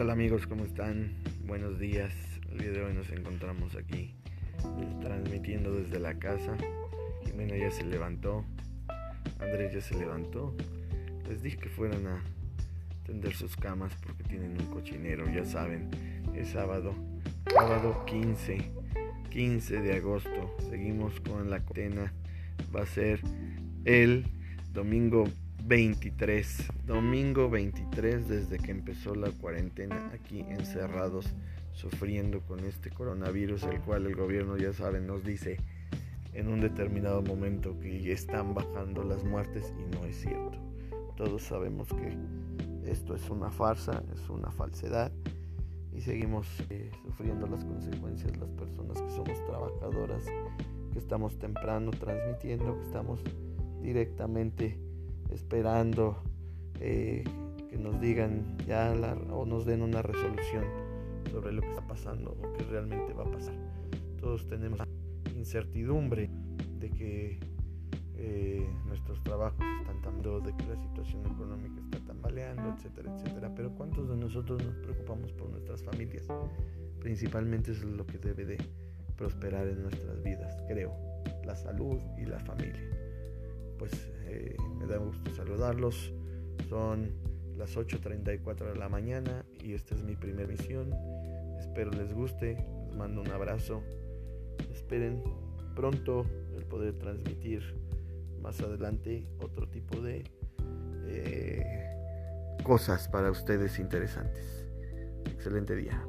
amigos? ¿Cómo están? Buenos días. El día de hoy nos encontramos aquí transmitiendo desde la casa. Jimena ya se levantó. Andrés ya se levantó. Les dije que fueran a tender sus camas porque tienen un cochinero, ya saben. Es sábado, sábado 15, 15 de agosto. Seguimos con la cotena. Va a ser el domingo 23, domingo 23 desde que empezó la cuarentena aquí encerrados sufriendo con este coronavirus, el cual el gobierno ya saben nos dice en un determinado momento que están bajando las muertes y no es cierto. Todos sabemos que esto es una farsa, es una falsedad y seguimos eh, sufriendo las consecuencias las personas que somos trabajadoras, que estamos temprano transmitiendo, que estamos directamente esperando eh, que nos digan ya o nos den una resolución sobre lo que está pasando o que realmente va a pasar. Todos tenemos incertidumbre de que eh, nuestros trabajos están dando, de que la situación económica está tambaleando, etcétera, etcétera. Pero ¿cuántos de nosotros nos preocupamos por nuestras familias? Principalmente eso es lo que debe de prosperar en nuestras vidas, creo, la salud y la familia pues eh, da gusto saludarlos. Son las 8.34 de la mañana y esta es mi primera misión. Espero les guste, les mando un abrazo. Esperen pronto el poder transmitir más adelante otro tipo de eh, cosas para ustedes interesantes. Excelente día.